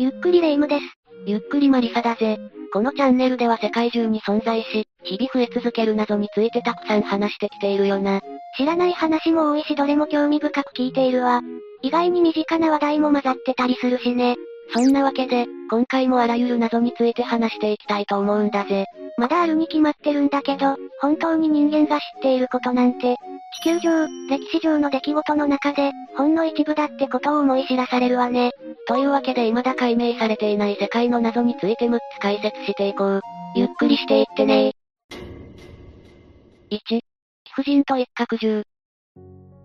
ゆっくりレ夢ムです。ゆっくりマリサだぜ。このチャンネルでは世界中に存在し、日々増え続ける謎についてたくさん話してきているよな。知らない話も多いしどれも興味深く聞いているわ。意外に身近な話題も混ざってたりするしね。そんなわけで、今回もあらゆる謎について話していきたいと思うんだぜ。まだあるに決まってるんだけど、本当に人間が知っていることなんて、地球上、歴史上の出来事の中で、ほんの一部だってことを思い知らされるわね。というわけで未だ解明されていない世界の謎について6つ解説していこう。ゆっくりしていってね1、貴婦人と一角獣。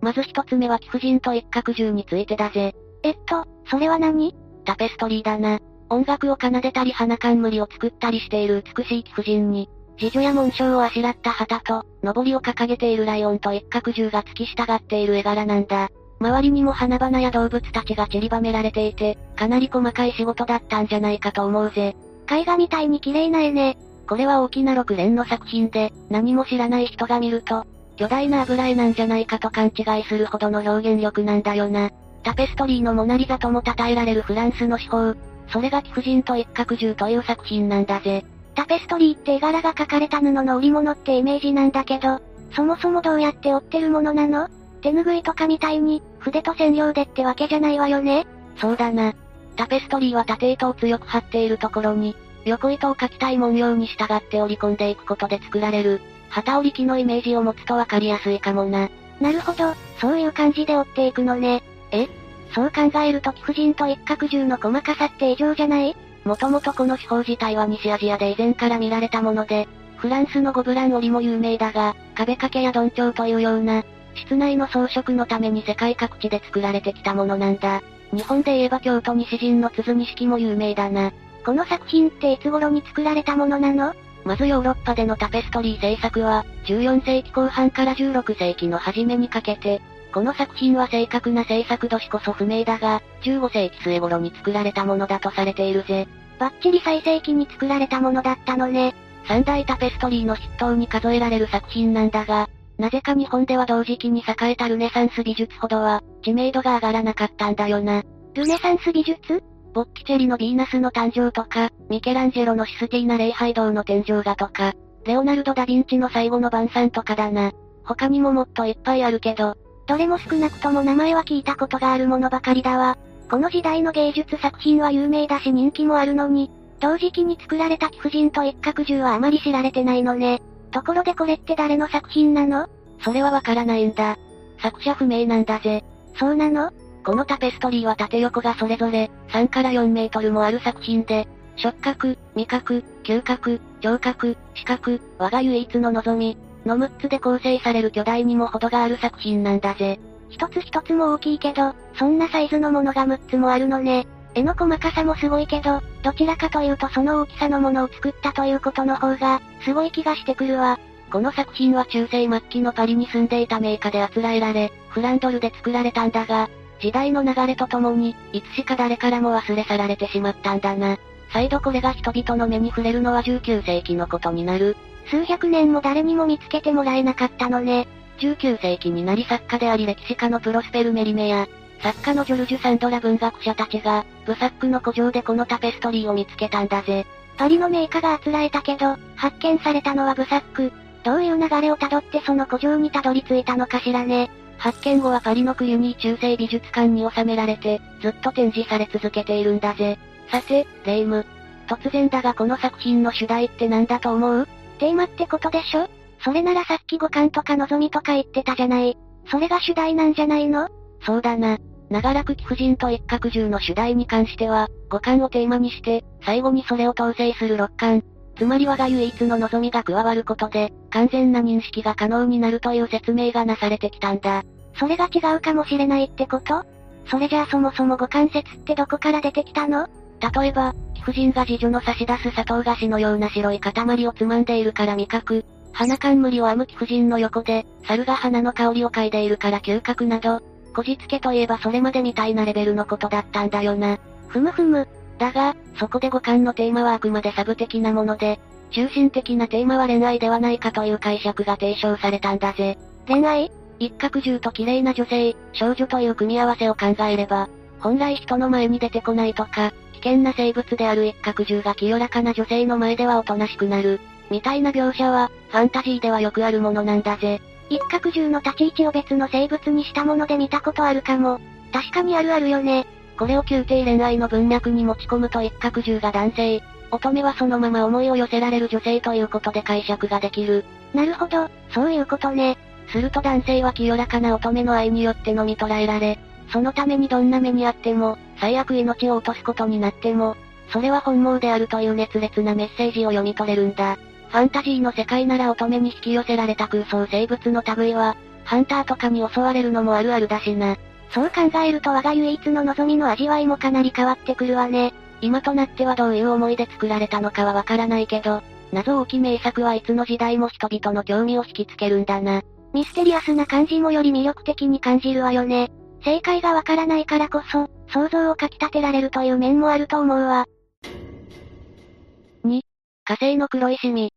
まず一つ目は貴婦人と一角獣についてだぜ。えっと、それは何？タペストリーだな。音楽を奏でたり花冠を作ったりしている美しい貴婦人に、自女や紋章をあしらった旗と、上りを掲げているライオンと一角獣が付き従っている絵柄なんだ。周りにも花々や動物たちが散りばめられていて、かなり細かい仕事だったんじゃないかと思うぜ。絵画みたいに綺麗な絵ね。これは大きな六連の作品で、何も知らない人が見ると、巨大な油絵なんじゃないかと勘違いするほどの表現力なんだよな。タペストリーのモナリザとも称えられるフランスの手法。それが貴婦人と一角獣という作品なんだぜ。タペストリーって絵柄が描かれた布の織物ってイメージなんだけど、そもそもどうやって織ってるものなの？手拭いとかみたいに、筆と線量でってわけじゃないわよね？そうだな。タペストリーは縦糸を強く張っているところに、横糸を描きたい文様に従って織り込んでいくことで作られる、旗織り機のイメージを持つとわかりやすいかもな。なるほど、そういう感じで織っていくのね。え？そう考えると貴婦人と一角獣の細かさって異常じゃない？もともとこの手法自体は西アジアで以前から見られたもので、フランスのゴブラン織も有名だが、壁掛けや鈍調というような、室内の装飾のために世界各地で作られてきたものなんだ。日本で言えば京都西陣の鈴錦も有名だな。この作品っていつ頃に作られたものなの？まずヨーロッパでのタペストリー制作は、14世紀後半から16世紀の初めにかけて、この作品は正確な制作年こそ不明だが、15世紀末頃に作られたものだとされているぜ。バッチリ最盛期に作られたものだったのね。三大タペストリーの筆頭に数えられる作品なんだが、なぜか日本では同時期に栄えたルネサンス美術ほどは、知名度が上がらなかったんだよな。ルネサンス美術？ボッキチェリのヴィーナスの誕生とか、ミケランジェロのシスティーナ礼拝堂の天井画とか、レオナルド・ダ・ヴィンチの最後の晩餐とかだな。他にももっといっぱいあるけど、どれも少なくとも名前は聞いたことがあるものばかりだわ。この時代の芸術作品は有名だし人気もあるのに、同時期に作られた貴婦人と一角獣はあまり知られてないのね。ところでこれって誰の作品なの？それはわからないんだ。作者不明なんだぜ。そうなの？このタペストリーは縦横がそれぞれ、3から4メートルもある作品で、触覚、味覚、嗅覚、聴覚、視覚、我が唯一の望み、の6つで構成される巨大にも程がある作品なんだぜ。一つ一つも大きいけど、そんなサイズのものが6つもあるのね。絵の細かさもすごいけど、どちらかというとその大きさのものを作ったということの方が、すごい気がしてくるわ。この作品は中世末期のパリに住んでいた名家であつらえられ、フランドルで作られたんだが、時代の流れとともに、いつしか誰からも忘れ去られてしまったんだな。再度これが人々の目に触れるのは19世紀のことになる。数百年も誰にも見つけてもらえなかったのね。19世紀になり作家であり歴史家のプロスペル・メリメや、作家のジョルジュ・サンドラ文学者たちが、ブサックの古城でこのタペストリーを見つけたんだぜ。パリのメーカーがあつらえたけど、発見されたのはブサック。どういう流れをたどってその古城にたどり着いたのかしらね。発見後はパリのクリュニー中世美術館に収められて、ずっと展示され続けているんだぜ。さて、レイム。突然だがこの作品の主題って何だと思う？テーマってことでしょ？それならさっき五感とか望みとか言ってたじゃない。それが主題なんじゃないの？そうだな。長らく貴婦人と一角獣の主題に関しては、五感をテーマにして、最後にそれを統制する六感。つまり我が唯一の望みが加わることで、完全な認識が可能になるという説明がなされてきたんだ。それが違うかもしれないってこと？それじゃあそもそも五感説ってどこから出てきたの？例えば、貴婦人が次女の差し出す砂糖菓子のような白い塊をつまんでいるから味覚、花冠を編む貴婦人の横で、猿が花の香りを嗅いでいるから嗅覚など、こじつけといえばそれまでみたいなレベルのことだったんだよな。ふむふむ。だが、そこで五感のテーマはあくまでサブ的なもので、中心的なテーマは恋愛ではないかという解釈が提唱されたんだぜ。恋愛？一角獣と綺麗な女性、少女という組み合わせを考えれば、本来人の前に出てこないとか、危険な生物である一角獣が清らかな女性の前ではおとなしくなる。みたいな描写は、ファンタジーではよくあるものなんだぜ。一角獣の立ち位置を別の生物にしたもので見たことあるかも。確かにあるあるよね。これを宮廷恋愛の文脈に持ち込むと一角獣が男性、乙女はそのまま思いを寄せられる女性ということで解釈ができる。なるほど、そういうことね。すると男性は清らかな乙女の愛によって飲み捉えられ、そのためにどんな目にあっても、最悪命を落とすことになっても、それは本望であるという熱烈なメッセージを読み取れるんだ。ファンタジーの世界なら乙女に引き寄せられた空想生物の類は、ハンターとかに襲われるのもあるあるだしな。そう考えると我が唯一の望みの味わいもかなり変わってくるわね。今となってはどういう思いで作られたのかはわからないけど、謎多き名作はいつの時代も人々の興味を引きつけるんだな。ミステリアスな感じもより魅力的に感じるわよね。正解がわからないからこそ、想像をかき立てられるという面もあると思うわ。2、火星の黒いシミ。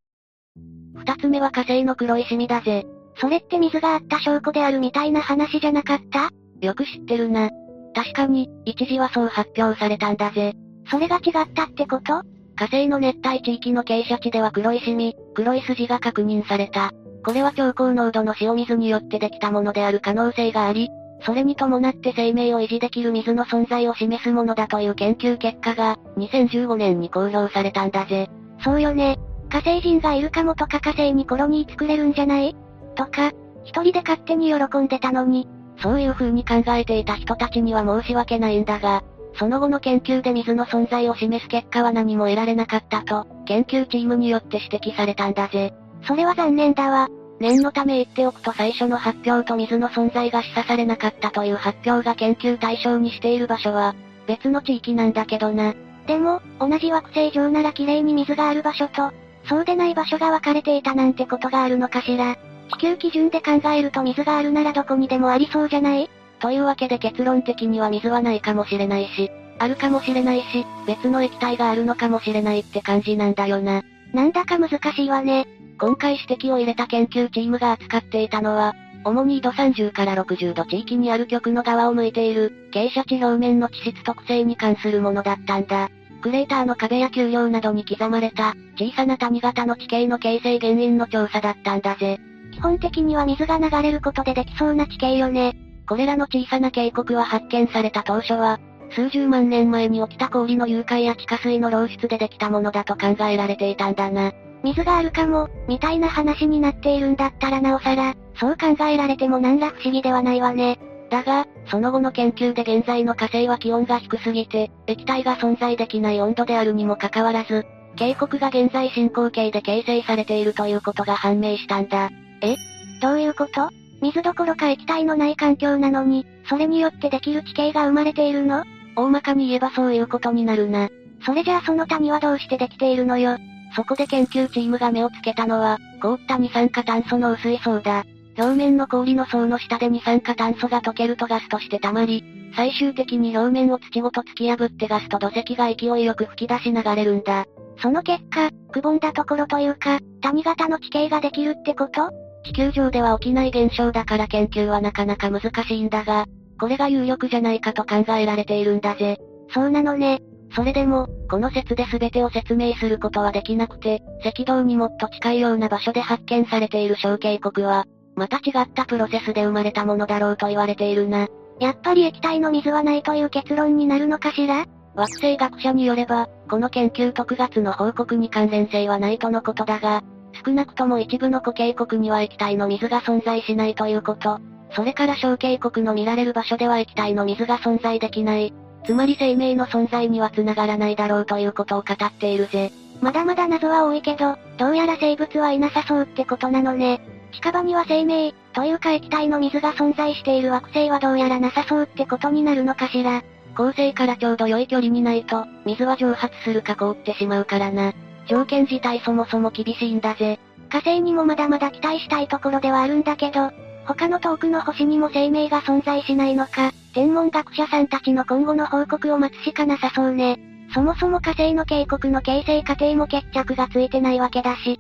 二つ目は火星の黒いシミだぜ。それって水があった証拠であるみたいな話じゃなかった？よく知ってるな。確かに、一時はそう発表されたんだぜ。それが違ったってこと？火星の熱帯地域の傾斜地では黒いシミ、黒い筋が確認された。これは超高濃度の塩水によってできたものである可能性があり、それに伴って生命を維持できる水の存在を示すものだという研究結果が、2015年に公表されたんだぜ。そうよね。火星人がいるかもとか火星にコロニー作れるんじゃない？とか、一人で勝手に喜んでたのに。そういう風に考えていた人たちには申し訳ないんだが、その後の研究で水の存在を示す結果は何も得られなかったと、研究チームによって指摘されたんだぜ。それは残念だわ。念のため言っておくと最初の発表と水の存在が示唆されなかったという発表が研究対象にしている場所は、別の地域なんだけどな。でも、同じ惑星上なら綺麗に水がある場所と、そうでない場所が分かれていたなんてことがあるのかしら。地球基準で考えると水があるならどこにでもありそうじゃない？というわけで結論的には水はないかもしれないし、あるかもしれないし、別の液体があるのかもしれないって感じなんだよな。なんだか難しいわね。今回指摘を入れた研究チームが扱っていたのは、主に緯度30から60度地域にある極の側を向いている、傾斜地表面の地質特性に関するものだったんだ。クレーターの壁や丘陵などに刻まれた、小さな谷型の地形の形成原因の調査だったんだぜ。基本的には水が流れることでできそうな地形よね。これらの小さな渓谷は発見された当初は、数十万年前に起きた氷の融解や地下水の漏出でできたものだと考えられていたんだな。水があるかも、みたいな話になっているんだったらなおさら、そう考えられても何ら不思議ではないわね。だが、その後の研究で現在の火星は気温が低すぎて、液体が存在できない温度であるにもかかわらず、渓谷が現在進行形で形成されているということが判明したんだ。え？どういうこと？水どころか液体のない環境なのに、それによってできる地形が生まれているの？大まかに言えばそういうことになるな。それじゃあその谷はどうしてできているのよ？そこで研究チームが目をつけたのは、凍った二酸化炭素の薄い層だ。表面の氷の層の下で二酸化炭素が溶けるとガスとして溜まり、最終的に表面を土ごと突き破ってガスと土石が勢いよく吹き出し流れるんだ。その結果、くぼんだところというか、谷型の地形ができるってこと？地球上では起きない現象だから研究はなかなか難しいんだが、これが有力じゃないかと考えられているんだぜ。そうなのね。それでも、この説で全てを説明することはできなくて、赤道にもっと近いような場所で発見されている小渓谷は、また違ったプロセスで生まれたものだろうと言われているな。やっぱり液体の水はないという結論になるのかしら？惑星学者によれば、この研究と9月の報告に関連性はないとのことだが、少なくとも一部の固形国には液体の水が存在しないということ。それから小渓谷の見られる場所では液体の水が存在できない。つまり生命の存在には繋がらないだろうということを語っているぜ。まだまだ謎は多いけど、どうやら生物はいなさそうってことなのね。近場には生命、というか液体の水が存在している惑星はどうやらなさそうってことになるのかしら。恒星からちょうど良い距離にないと、水は蒸発するか凍ってしまうからな。条件自体そもそも厳しいんだぜ。火星にもまだまだ期待したいところではあるんだけど、他の遠くの星にも生命が存在しないのか、天文学者さんたちの今後の報告を待つしかなさそうね。そもそも火星の渓谷の形成過程も決着がついてないわけだし。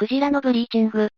クジラのブリーチング。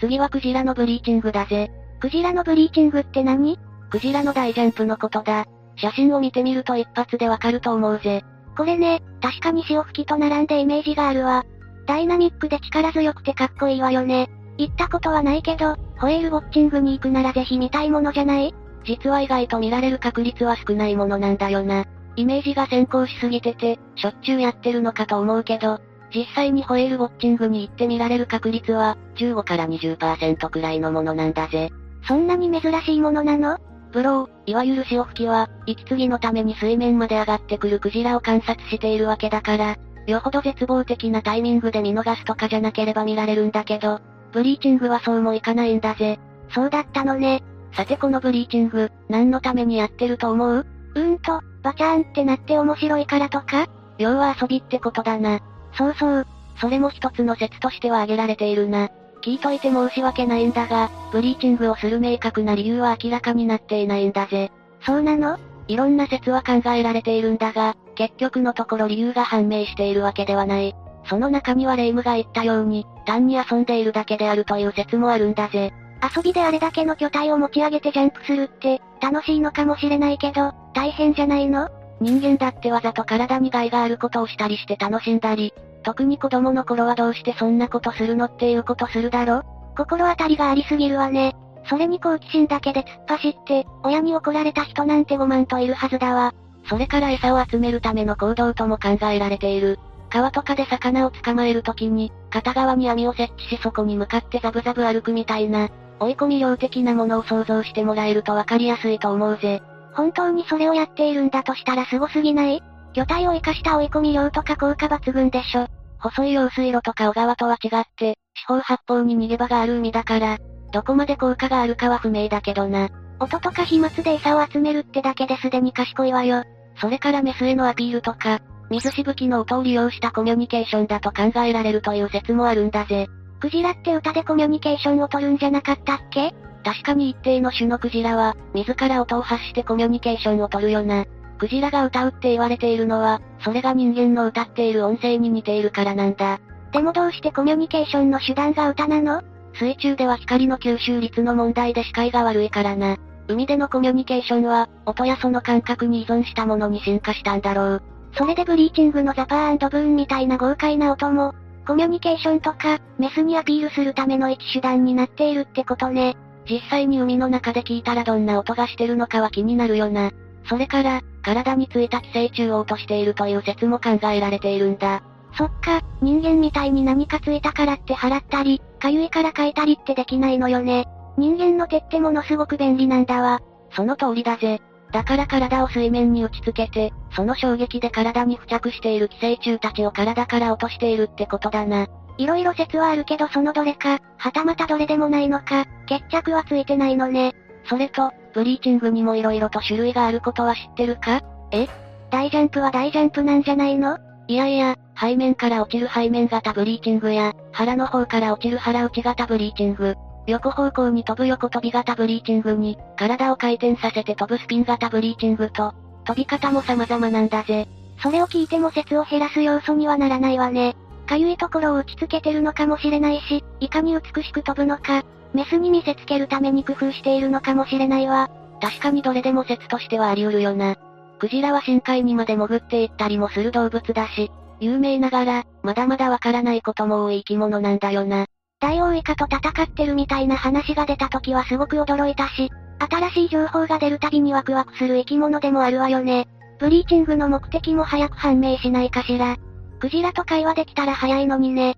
次はクジラのブリーチングだぜ。クジラのブリーチングって何？クジラの大ジャンプのことだ。写真を見てみると一発でわかると思うぜ。これね、確かに潮吹きと並んでイメージがあるわ。ダイナミックで力強くてかっこいいわよね。行ったことはないけど、ホエールウォッチングに行くならぜひ見たいものじゃない？実は意外と見られる確率は少ないものなんだよな。イメージが先行しすぎてて、しょっちゅうやってるのかと思うけど、実際にホエールウォッチングに行って見られる確率は、15から20%くらいのものなんだぜ。そんなに珍しいものなの？ブロー、いわゆる潮吹きは、息継ぎのために水面まで上がってくるクジラを観察しているわけだから、よほど絶望的なタイミングで見逃すとかじゃなければ見られるんだけど、ブリーチングはそうもいかないんだぜ。そうだったのね。さてこのブリーチング、何のためにやってると思う？うーんと、バチャーンってなって面白いからとか？要は遊びってことだな。そうそう。それも一つの説としては挙げられているな。聞いといて申し訳ないんだが、ブリーチングをする明確な理由は明らかになっていないんだぜ。そうなの？いろんな説は考えられているんだが、結局のところ理由が判明しているわけではない。その中にはレイムが言ったように、単に遊んでいるだけであるという説もあるんだぜ。遊びであれだけの巨体を持ち上げてジャンプするって、楽しいのかもしれないけど、大変じゃないの？人間だってわざと体に害があることをしたりして楽しんだり、特に子供の頃はどうしてそんなことするのっていうことするだろ？心当たりがありすぎるわね。それに好奇心だけで突っ走って、親に怒られた人なんて5万といるはずだわ。それから餌を集めるための行動とも考えられている。川とかで魚を捕まえるときに、片側に網を設置しそこに向かってザブザブ歩くみたいな、追い込み量的なものを想像してもらえるとわかりやすいと思うぜ。本当にそれをやっているんだとしたら凄すぎない？魚体を生かした追い込み量とか効果抜群でしょ。細い用水路とか小川とは違って、四方八方に逃げ場がある海だから、どこまで効果があるかは不明だけどな。音とか飛沫で餌を集めるってだけですでに賢いわよ。それからメスへのアピールとか、水しぶきの音を利用したコミュニケーションだと考えられるという説もあるんだぜ。クジラって歌でコミュニケーションを取るんじゃなかったっけ？確かに一定の種のクジラは、自ら音を発してコミュニケーションを取るよな。クジラが歌うって言われているのは、それが人間の歌っている音声に似ているからなんだ。でもどうしてコミュニケーションの手段が歌なの？水中では光の吸収率の問題で視界が悪いからな。海でのコミュニケーションは、音やその感覚に依存したものに進化したんだろう。それでブリーチングのザパーブーンみたいな豪快な音も、コミュニケーションとか、メスにアピールするための一手段になっているってことね。実際に海の中で聞いたらどんな音がしてるのかは気になるよな。それから、体についた寄生虫を落としているという説も考えられているんだ。そっか、人間みたいに何かついたからって払ったり、かゆいから書いたりってできないのよね。人間の手ってものすごく便利なんだわ。その通りだぜ。だから体を水面に打ち付けて、その衝撃で体に付着している寄生虫たちを体から落としているってことだな。いろいろ説はあるけどそのどれか、はたまたどれでもないのか、決着はついてないのね。それと、ブリーチングにも色々と種類があることは知ってるか？え？大ジャンプは大ジャンプなんじゃないの？いやいや、背面から落ちる背面型ブリーチングや、腹の方から落ちる腹打ち型ブリーチング、横方向に飛ぶ横飛び型ブリーチングに、体を回転させて飛ぶスピン型ブリーチングと、飛び方も様々なんだぜ。それを聞いても説を減らす要素にはならないわね。かゆいところを打ち付けてるのかもしれないし、いかに美しく飛ぶのか、メスに見せつけるために工夫しているのかもしれないわ。確かにどれでも説としてはあり得るよな。クジラは深海にまで潜っていったりもする動物だし、有名ながら、まだまだわからないことも多い生き物なんだよな。ダイオウイカと戦ってるみたいな話が出た時はすごく驚いたし、新しい情報が出るたびにワクワクする生き物でもあるわよね。ブリーチングの目的も早く判明しないかしら。クジラと会話できたら早いのにね。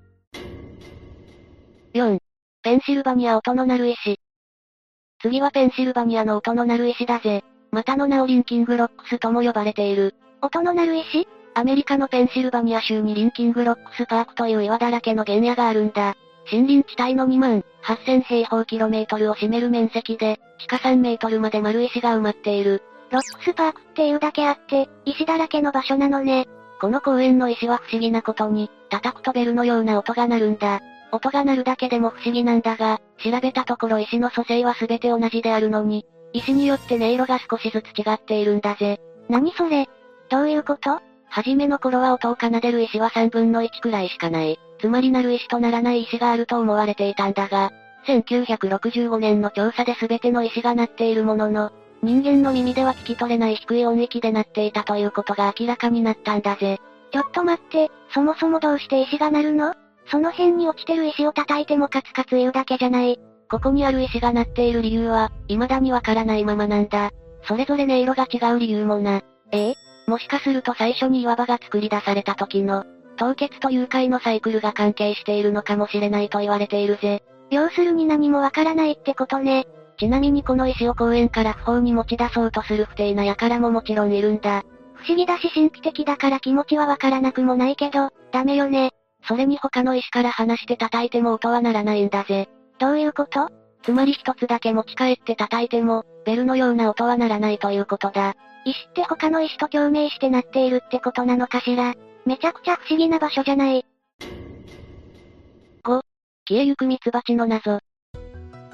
4. ペンシルバニア音の鳴る石。次はペンシルバニアの音の鳴る石だぜ。またの名をリンキングロックスとも呼ばれている。音の鳴る石？アメリカのペンシルバニア州にリンキングロックスパークという岩だらけの原野があるんだ。森林地帯の2万8000平方キロメートルを占める面積で、地下3メートルまで丸石が埋まっている。ロックスパークっていうだけあって、石だらけの場所なのね。この公園の石は不思議なことに、叩くとベルのような音が鳴るんだ。音が鳴るだけでも不思議なんだが、調べたところ石の組成は全て同じであるのに、石によって音色が少しずつ違っているんだぜ。何それ？どういうこと？はじめの頃は音を奏でる石は3分の1くらいしかない。つまり鳴る石とならない石があると思われていたんだが、1965年の調査で全ての石が鳴っているものの、人間の耳では聞き取れない低い音域で鳴っていたということが明らかになったんだぜ。ちょっと待って、そもそもどうして石が鳴るの？その辺に落ちてる石を叩いてもカツカツ言うだけじゃない。ここにある石が鳴っている理由は、未だにわからないままなんだ。それぞれ音色が違う理由もな。え？えもしかすると最初に岩場が作り出された時の、凍結と融解のサイクルが関係しているのかもしれないと言われているぜ。要するに何もわからないってことね。ちなみにこの石を公園から不法に持ち出そうとする不定な輩ももちろんいるんだ。不思議だし神秘的だから気持ちはわからなくもないけど、ダメよね。それに他の石から離して叩いても音は鳴らないんだぜ。どういうこと？つまり一つだけ持ち帰って叩いても、ベルのような音は鳴らないということだ。石って他の石と共鳴して鳴っているってことなのかしら？めちゃくちゃ不思議な場所じゃない。5、消えゆくミツバチの謎。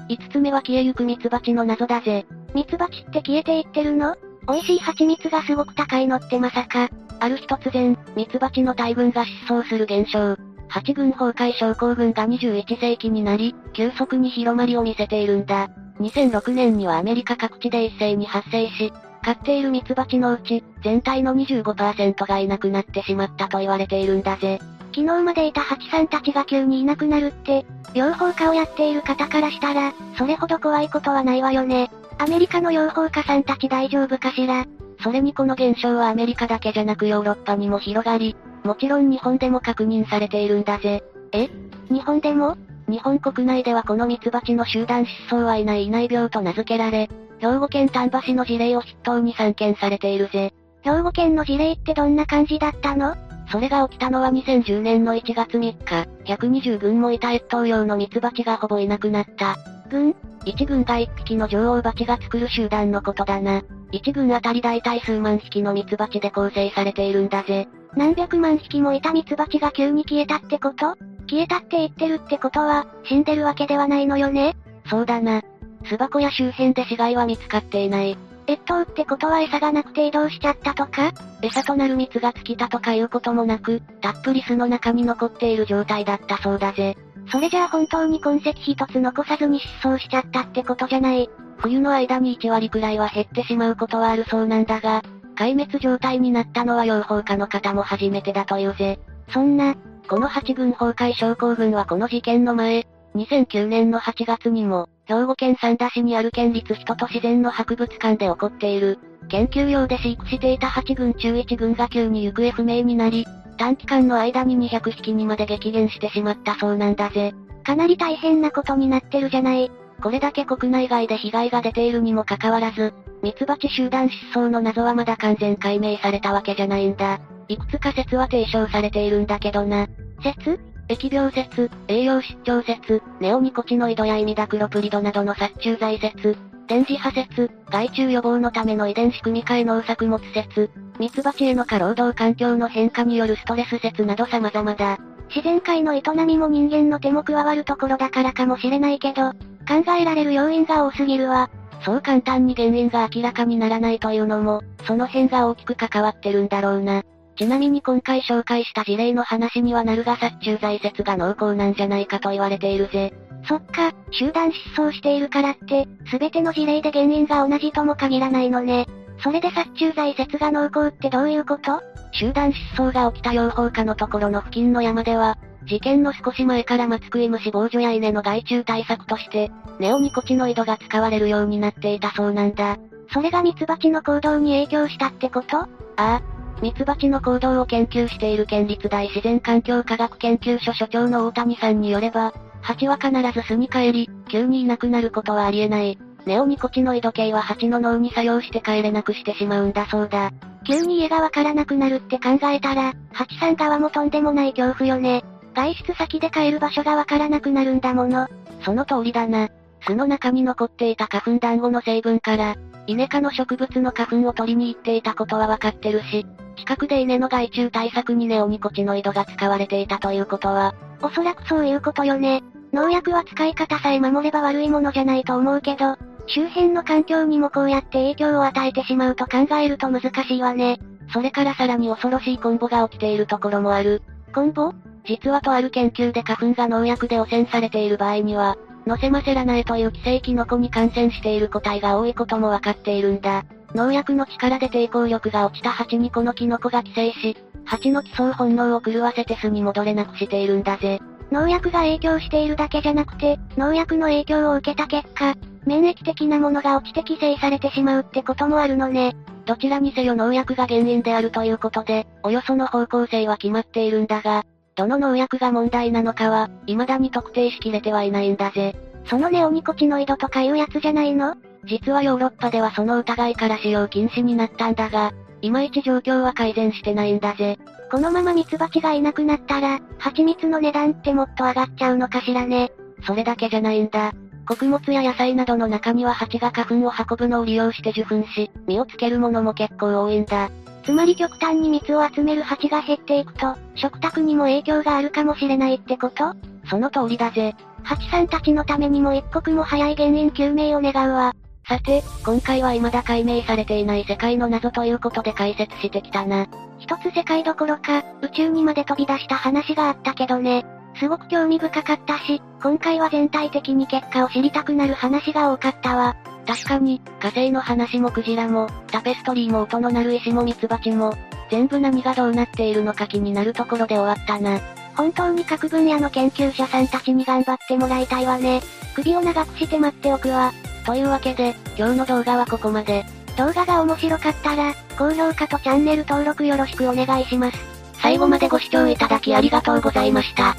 5つ目は消えゆくミツバチの謎だぜ。ミツバチって消えていってるの？美味しい蜂蜜がすごく高いのってまさか。ある日突然、ミツバチの大群が失踪する現象。八群崩壊症候群が21世紀になり、急速に広まりを見せているんだ。2006年にはアメリカ各地で一斉に発生し、飼っているミツバチのうち、全体の25%がいなくなってしまったと言われているんだぜ。昨日までいたハチさんたちが急にいなくなるって、養蜂家をやっている方からしたら、それほど怖いことはないわよね。アメリカの養蜂家さんたち大丈夫かしら？それにこの現象はアメリカだけじゃなくヨーロッパにも広がり、もちろん日本でも確認されているんだぜ。え？日本でも？日本国内ではこのミツバチの集団失踪はいないいない病と名付けられ、兵庫県丹波市の事例を筆頭に散見されているぜ。兵庫県の事例ってどんな感じだったの？それが起きたのは2010年の1月3日、120群もいた越冬用のミツバチがほぼいなくなった。群 ?1 群が1匹の女王バチが作る集団のことだな。1群あたり大体数万匹のミツバチで構成されているんだぜ。何百万匹もいたミツバチが急に消えたってこと？消えたって言ってるってことは、死んでるわけではないのよね？そうだな。巣箱や周辺で死骸は見つかっていない。越冬ってことは餌がなくて移動しちゃったとか？餌となる蜜が尽きたとかいうこともなく、たっぷり巣の中に残っている状態だったそうだぜ。それじゃあ本当に痕跡一つ残さずに失踪しちゃったってことじゃない。冬の間に1割くらいは減ってしまうことはあるそうなんだが、壊滅状態になったのは養蜂家の方も初めてだというぜ。そんな、この8軍崩壊症候群はこの事件の前、2009年の8月にも、兵庫県三田市にある県立人と自然の博物館で起こっている、研究用で飼育していた8軍中1軍が急に行方不明になり、短期間の間に200匹にまで激減してしまったそうなんだぜ。かなり大変なことになってるじゃない。これだけ国内外で被害が出ているにもかかわらず、ミツバチ集団失踪の謎はまだ完全解明されたわけじゃないんだ。いくつか説は提唱されているんだけどな。説疫病説、栄養失調説、ネオニコチノイドやイミダクロプリドなどの殺虫剤説、電磁波説、害虫予防のための遺伝子組み換え農作物説、ミツバチへの過労働環境の変化によるストレス説など様々だ。自然界の営みも人間の手も加わるところだからかもしれないけど、考えられる要因が多すぎるわ。そう簡単に原因が明らかにならないというのも、その辺が大きく関わってるんだろうな。ちなみに今回紹介した事例の話にはなるが殺虫剤説が濃厚なんじゃないかと言われているぜ。そっか、集団失踪しているからって、すべての事例で原因が同じとも限らないのね。それで殺虫剤説が濃厚ってどういうこと？集団失踪が起きた養蜂家のところの付近の山では、事件の少し前から松食い虫防除や稲の害虫対策として、ネオニコチノイドが使われるようになっていたそうなんだ。それがミツバチの行動に影響したってこと？ああ。ミツバチの行動を研究している県立大自然環境科学研究所所長の大谷さんによれば、蜂は必ず巣に帰り、急にいなくなることはありえない。ネオニコチノイド系は蜂の脳に作用して帰れなくしてしまうんだそうだ。急に家がわからなくなるって考えたら、蜂さん側もとんでもない恐怖よね。外出先で帰る場所がわからなくなるんだもの。その通りだな。巣の中に残っていた花粉団子の成分から、イネ科の植物の花粉を取りに行っていたことはわかってるし、近くで稲の害虫対策にネオニコチノイドが使われていたということは、おそらくそういうことよね。農薬は使い方さえ守れば悪いものじゃないと思うけど、周辺の環境にもこうやって影響を与えてしまうと考えると難しいわね。それからさらに恐ろしいコンボが起きているところもある。コンボ？実はとある研究で花粉が農薬で汚染されている場合には、ノセマセラナエという寄生キノコに感染している個体が多いこともわかっているんだ。農薬の力で抵抗力が落ちた蜂にこのキノコが寄生し、蜂の寄生本能を狂わせて巣に戻れなくしているんだぜ。農薬が影響しているだけじゃなくて、農薬の影響を受けた結果、免疫的なものが落ちて寄生されてしまうってこともあるのね。どちらにせよ農薬が原因であるということで、およその方向性は決まっているんだが、どの農薬が問題なのかは、未だに特定しきれてはいないんだぜ。そのネオニコチノイドとかいうやつじゃないの？実はヨーロッパではその疑いから使用禁止になったんだが、いまいち状況は改善してないんだぜ。このままミツバチがいなくなったら、蜂蜜の値段ってもっと上がっちゃうのかしらね。それだけじゃないんだ。穀物や野菜などの中には蜂が花粉を運ぶのを利用して受粉し、実をつけるものも結構多いんだ。つまり極端に蜜を集める蜂が減っていくと、食卓にも影響があるかもしれないってこと？その通りだぜ。蜂さんたちのためにも一刻も早い原因究明を願うわ。さて、今回は未だ解明されていない世界の謎ということで解説してきたな。一つ世界どころか、宇宙にまで飛び出した話があったけどね。すごく興味深かったし、今回は全体的に結果を知りたくなる話が多かったわ。確かに、火星の話もクジラも、タペストリーも音の鳴る石もミツバチも、全部何がどうなっているのか気になるところで終わったな。本当に各分野の研究者さんたちに頑張ってもらいたいわね。首を長くして待っておくわ。というわけで、今日の動画はここまで。動画が面白かったら、高評価とチャンネル登録よろしくお願いします。最後までご視聴いただきありがとうございました。